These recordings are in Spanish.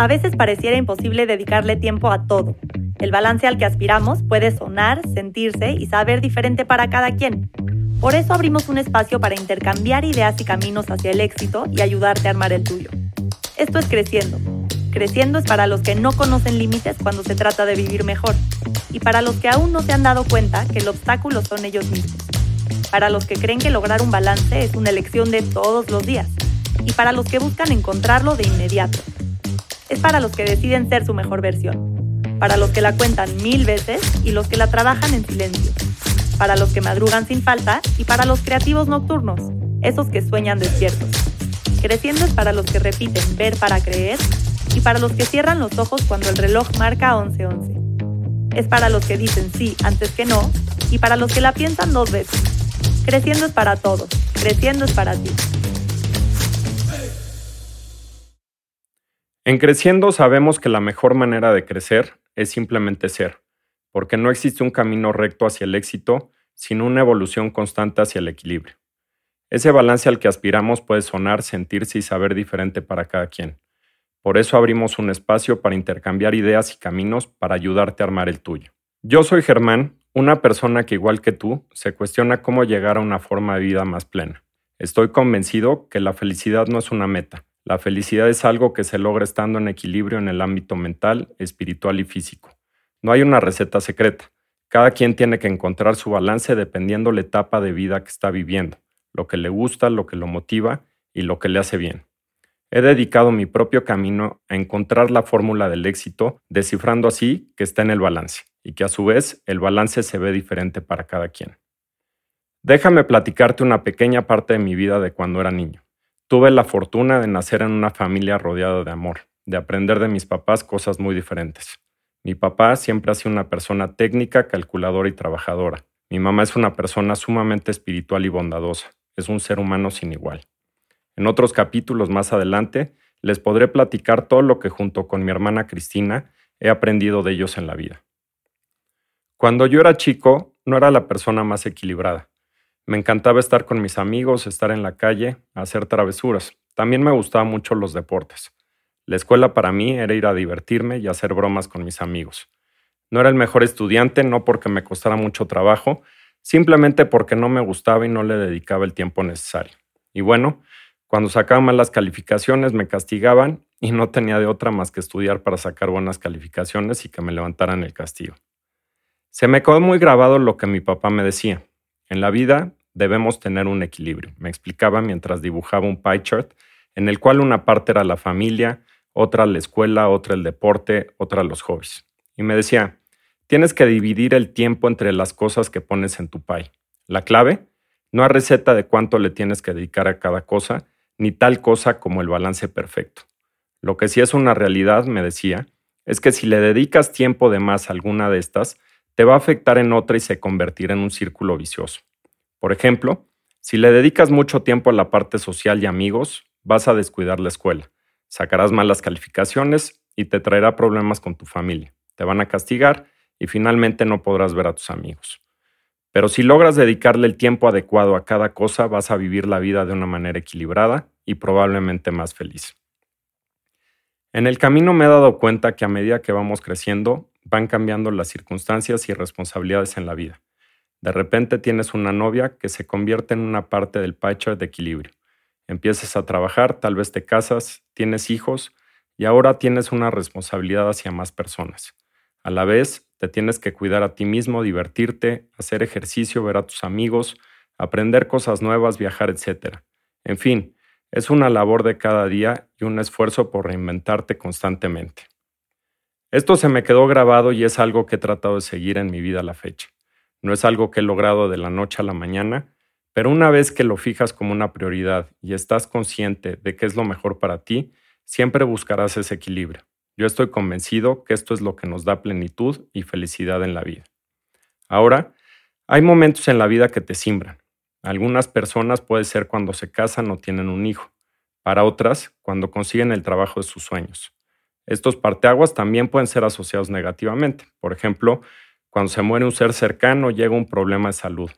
A veces pareciera imposible dedicarle tiempo a todo. El balance al que aspiramos puede sonar, sentirse y saber diferente para cada quien. Por eso abrimos un espacio para intercambiar ideas y caminos hacia el éxito y ayudarte a armar el tuyo. Esto es Creciendo. Creciendo es para los que no conocen límites cuando se trata de vivir mejor y para los que aún no se han dado cuenta que el obstáculo son ellos mismos. Para los que creen que lograr un balance es una elección de todos los días y para los que buscan encontrarlo de inmediato. Es para los que deciden ser su mejor versión, para los que la cuentan mil veces y los que la trabajan en silencio para los que madrugan sin falta y para los creativos nocturnos, esos que sueñan despiertos. Creciendo es para los que repiten ver para creer y para los que cierran los ojos cuando el reloj marca 11:11. Es para los que dicen sí antes que no y para los que la piensan dos veces. Creciendo es para todos, creciendo es para ti. En Creciendo sabemos que la mejor manera de crecer es simplemente ser porque no existe un camino recto hacia el éxito, sino una evolución constante hacia el equilibrio. Ese balance al que aspiramos puede sonar, sentirse y saber diferente para cada quien. Por eso abrimos un espacio para intercambiar ideas y caminos para ayudarte a armar el tuyo. Yo soy Germán, una persona que igual que tú se cuestiona cómo llegar a una forma de vida más plena. Estoy convencido que la felicidad no es una meta. La felicidad es algo que se logra estando en equilibrio en el ámbito mental, espiritual y físico. No hay una receta secreta. Cada quien tiene que encontrar su balance dependiendo la etapa de vida que está viviendo, lo que le gusta, lo que lo motiva y lo que le hace bien. He dedicado mi propio camino a encontrar la fórmula del éxito, descifrando así que está en el balance y que a su vez el balance se ve diferente para cada quien. Déjame platicarte una pequeña parte de mi vida de cuando era niño. Tuve la fortuna de nacer en una familia rodeada de amor, de aprender de mis papás cosas muy diferentes. Mi papá siempre ha sido una persona técnica, calculadora y trabajadora. Mi mamá es una persona sumamente espiritual y bondadosa. Es un ser humano sin igual. En otros capítulos más adelante les podré platicar todo lo que junto con mi hermana Cristina he aprendido de ellos en la vida. Cuando yo era chico, no era la persona más equilibrada. Me encantaba estar con mis amigos, estar en la calle, hacer travesuras. También me gustaban mucho los deportes. La escuela para mí era ir a divertirme y hacer bromas con mis amigos. No era el mejor estudiante, no porque me costara mucho trabajo, simplemente porque no me gustaba y no le dedicaba el tiempo necesario. Y bueno, cuando sacaba malas calificaciones me castigaban y no tenía de otra más que estudiar para sacar buenas calificaciones y que me levantaran el castigo. Se me quedó muy grabado lo que mi papá me decía. En la vida debemos tener un equilibrio, me explicaba mientras dibujaba un pie chart en el cual una parte era la familia, otra la escuela, otra el deporte, otra los hobbies. Y me decía, tienes que dividir el tiempo entre las cosas que pones en tu pie. La clave, no hay receta de cuánto le tienes que dedicar a cada cosa, ni tal cosa como el balance perfecto. Lo que sí es una realidad, me decía, es que si le dedicas tiempo de más a alguna de estas, te va a afectar en otra y se convertirá en un círculo vicioso. Por ejemplo, si le dedicas mucho tiempo a la parte social y amigos, vas a descuidar la escuela sacarás malas calificaciones y te traerá problemas con tu familia. Te van a castigar y finalmente no podrás ver a tus amigos. Pero si logras dedicarle el tiempo adecuado a cada cosa, vas a vivir la vida de una manera equilibrada y probablemente más feliz. En el camino me he dado cuenta que a medida que vamos creciendo, van cambiando las circunstancias y responsabilidades en la vida. De repente tienes una novia que se convierte en una parte del patch de equilibrio empiezas a trabajar, tal vez te casas, tienes hijos y ahora tienes una responsabilidad hacia más personas. A la vez, te tienes que cuidar a ti mismo, divertirte, hacer ejercicio, ver a tus amigos, aprender cosas nuevas, viajar, etc. En fin, es una labor de cada día y un esfuerzo por reinventarte constantemente. Esto se me quedó grabado y es algo que he tratado de seguir en mi vida a la fecha. No es algo que he logrado de la noche a la mañana, pero una vez que lo fijas como una prioridad y estás consciente de que es lo mejor para ti, siempre buscarás ese equilibrio. Yo estoy convencido que esto es lo que nos da plenitud y felicidad en la vida. Ahora, hay momentos en la vida que te simbran. Algunas personas puede ser cuando se casan o tienen un hijo. Para otras, cuando consiguen el trabajo de sus sueños. Estos parteaguas también pueden ser asociados negativamente. Por ejemplo, cuando se muere un ser cercano, llega un problema de salud.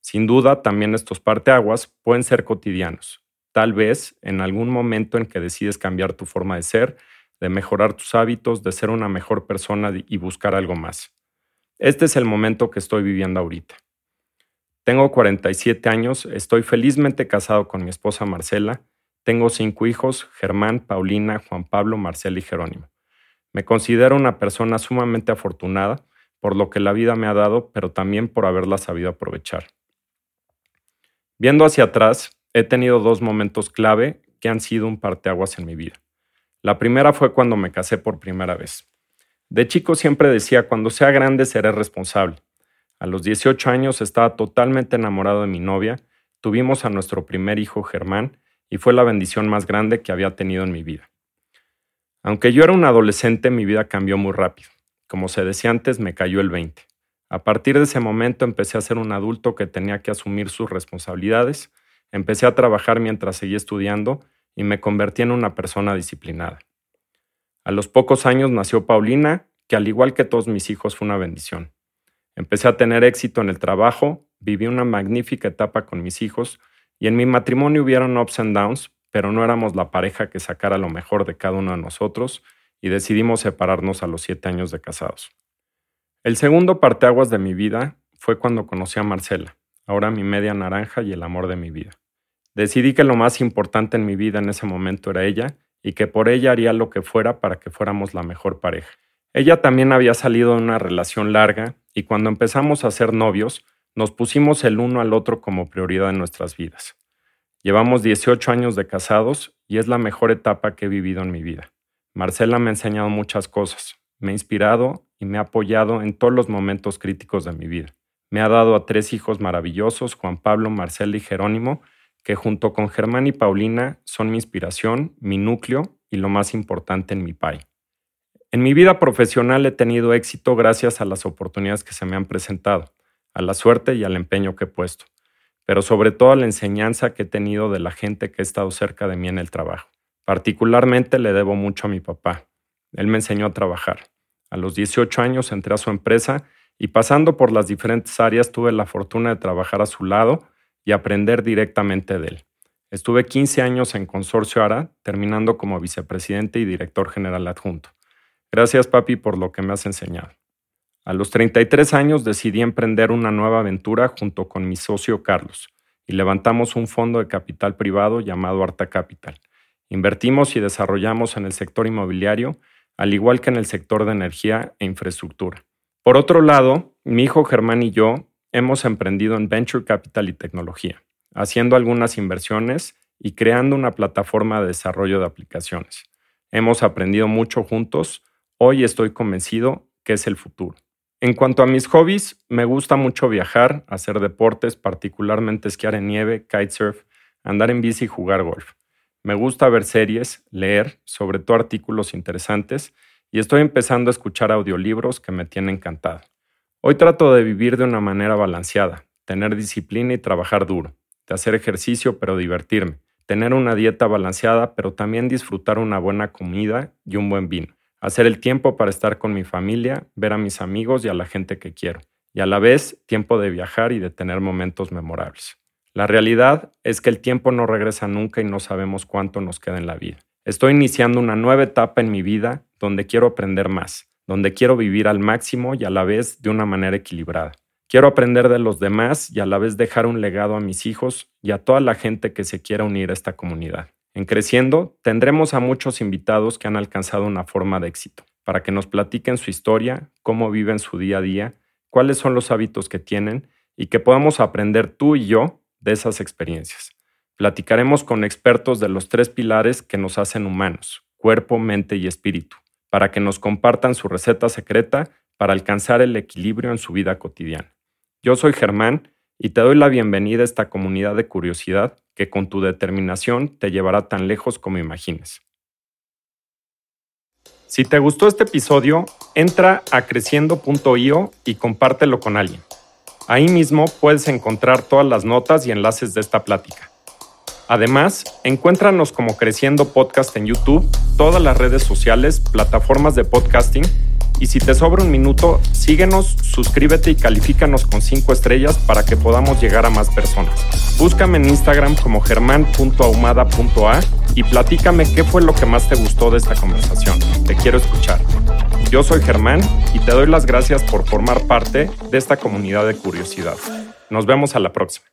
Sin duda, también estos parteaguas pueden ser cotidianos. Tal vez en algún momento en que decides cambiar tu forma de ser, de mejorar tus hábitos, de ser una mejor persona y buscar algo más. Este es el momento que estoy viviendo ahorita. Tengo 47 años, estoy felizmente casado con mi esposa Marcela, tengo cinco hijos, Germán, Paulina, Juan Pablo, Marcela y Jerónimo. Me considero una persona sumamente afortunada por lo que la vida me ha dado, pero también por haberla sabido aprovechar. Viendo hacia atrás, he tenido dos momentos clave que han sido un parteaguas en mi vida. La primera fue cuando me casé por primera vez. De chico siempre decía, cuando sea grande seré responsable. A los 18 años estaba totalmente enamorado de mi novia, tuvimos a nuestro primer hijo Germán y fue la bendición más grande que había tenido en mi vida. Aunque yo era un adolescente, mi vida cambió muy rápido. Como se decía antes, me cayó el 20. A partir de ese momento empecé a ser un adulto que tenía que asumir sus responsabilidades, empecé a trabajar mientras seguía estudiando y me convertí en una persona disciplinada. A los pocos años nació Paulina, que al igual que todos mis hijos fue una bendición. Empecé a tener éxito en el trabajo, viví una magnífica etapa con mis hijos y en mi matrimonio hubieron ups and downs, pero no éramos la pareja que sacara lo mejor de cada uno de nosotros y decidimos separarnos a los siete años de casados. El segundo parteaguas de mi vida fue cuando conocí a Marcela, ahora mi media naranja y el amor de mi vida. Decidí que lo más importante en mi vida en ese momento era ella y que por ella haría lo que fuera para que fuéramos la mejor pareja. Ella también había salido de una relación larga y cuando empezamos a ser novios, nos pusimos el uno al otro como prioridad en nuestras vidas. Llevamos 18 años de casados y es la mejor etapa que he vivido en mi vida. Marcela me ha enseñado muchas cosas, me ha inspirado y me ha apoyado en todos los momentos críticos de mi vida. Me ha dado a tres hijos maravillosos, Juan Pablo, Marcela y Jerónimo, que junto con Germán y Paulina son mi inspiración, mi núcleo y lo más importante en mi PAI. En mi vida profesional he tenido éxito gracias a las oportunidades que se me han presentado, a la suerte y al empeño que he puesto pero sobre todo la enseñanza que he tenido de la gente que ha estado cerca de mí en el trabajo. Particularmente le debo mucho a mi papá. Él me enseñó a trabajar. A los 18 años entré a su empresa y pasando por las diferentes áreas tuve la fortuna de trabajar a su lado y aprender directamente de él. Estuve 15 años en Consorcio ARA, terminando como vicepresidente y director general adjunto. Gracias, papi, por lo que me has enseñado. A los 33 años decidí emprender una nueva aventura junto con mi socio Carlos y levantamos un fondo de capital privado llamado Arta Capital. Invertimos y desarrollamos en el sector inmobiliario, al igual que en el sector de energía e infraestructura. Por otro lado, mi hijo Germán y yo hemos emprendido en Venture Capital y Tecnología, haciendo algunas inversiones y creando una plataforma de desarrollo de aplicaciones. Hemos aprendido mucho juntos. Hoy estoy convencido que es el futuro. En cuanto a mis hobbies, me gusta mucho viajar, hacer deportes, particularmente esquiar en nieve, kitesurf, andar en bici y jugar golf. Me gusta ver series, leer, sobre todo artículos interesantes, y estoy empezando a escuchar audiolibros que me tienen encantado. Hoy trato de vivir de una manera balanceada, tener disciplina y trabajar duro, de hacer ejercicio pero divertirme, tener una dieta balanceada pero también disfrutar una buena comida y un buen vino hacer el tiempo para estar con mi familia, ver a mis amigos y a la gente que quiero, y a la vez tiempo de viajar y de tener momentos memorables. La realidad es que el tiempo no regresa nunca y no sabemos cuánto nos queda en la vida. Estoy iniciando una nueva etapa en mi vida donde quiero aprender más, donde quiero vivir al máximo y a la vez de una manera equilibrada. Quiero aprender de los demás y a la vez dejar un legado a mis hijos y a toda la gente que se quiera unir a esta comunidad. En Creciendo tendremos a muchos invitados que han alcanzado una forma de éxito, para que nos platiquen su historia, cómo viven su día a día, cuáles son los hábitos que tienen y que podamos aprender tú y yo de esas experiencias. Platicaremos con expertos de los tres pilares que nos hacen humanos, cuerpo, mente y espíritu, para que nos compartan su receta secreta para alcanzar el equilibrio en su vida cotidiana. Yo soy Germán y te doy la bienvenida a esta comunidad de curiosidad que con tu determinación te llevará tan lejos como imagines. Si te gustó este episodio, entra a creciendo.io y compártelo con alguien. Ahí mismo puedes encontrar todas las notas y enlaces de esta plática. Además, encuéntranos como Creciendo Podcast en YouTube, todas las redes sociales, plataformas de podcasting y si te sobra un minuto, síguenos, suscríbete y califícanos con 5 estrellas para que podamos llegar a más personas. Búscame en Instagram como germán.ahumada.a y platícame qué fue lo que más te gustó de esta conversación. Te quiero escuchar. Yo soy Germán y te doy las gracias por formar parte de esta comunidad de curiosidad. Nos vemos a la próxima.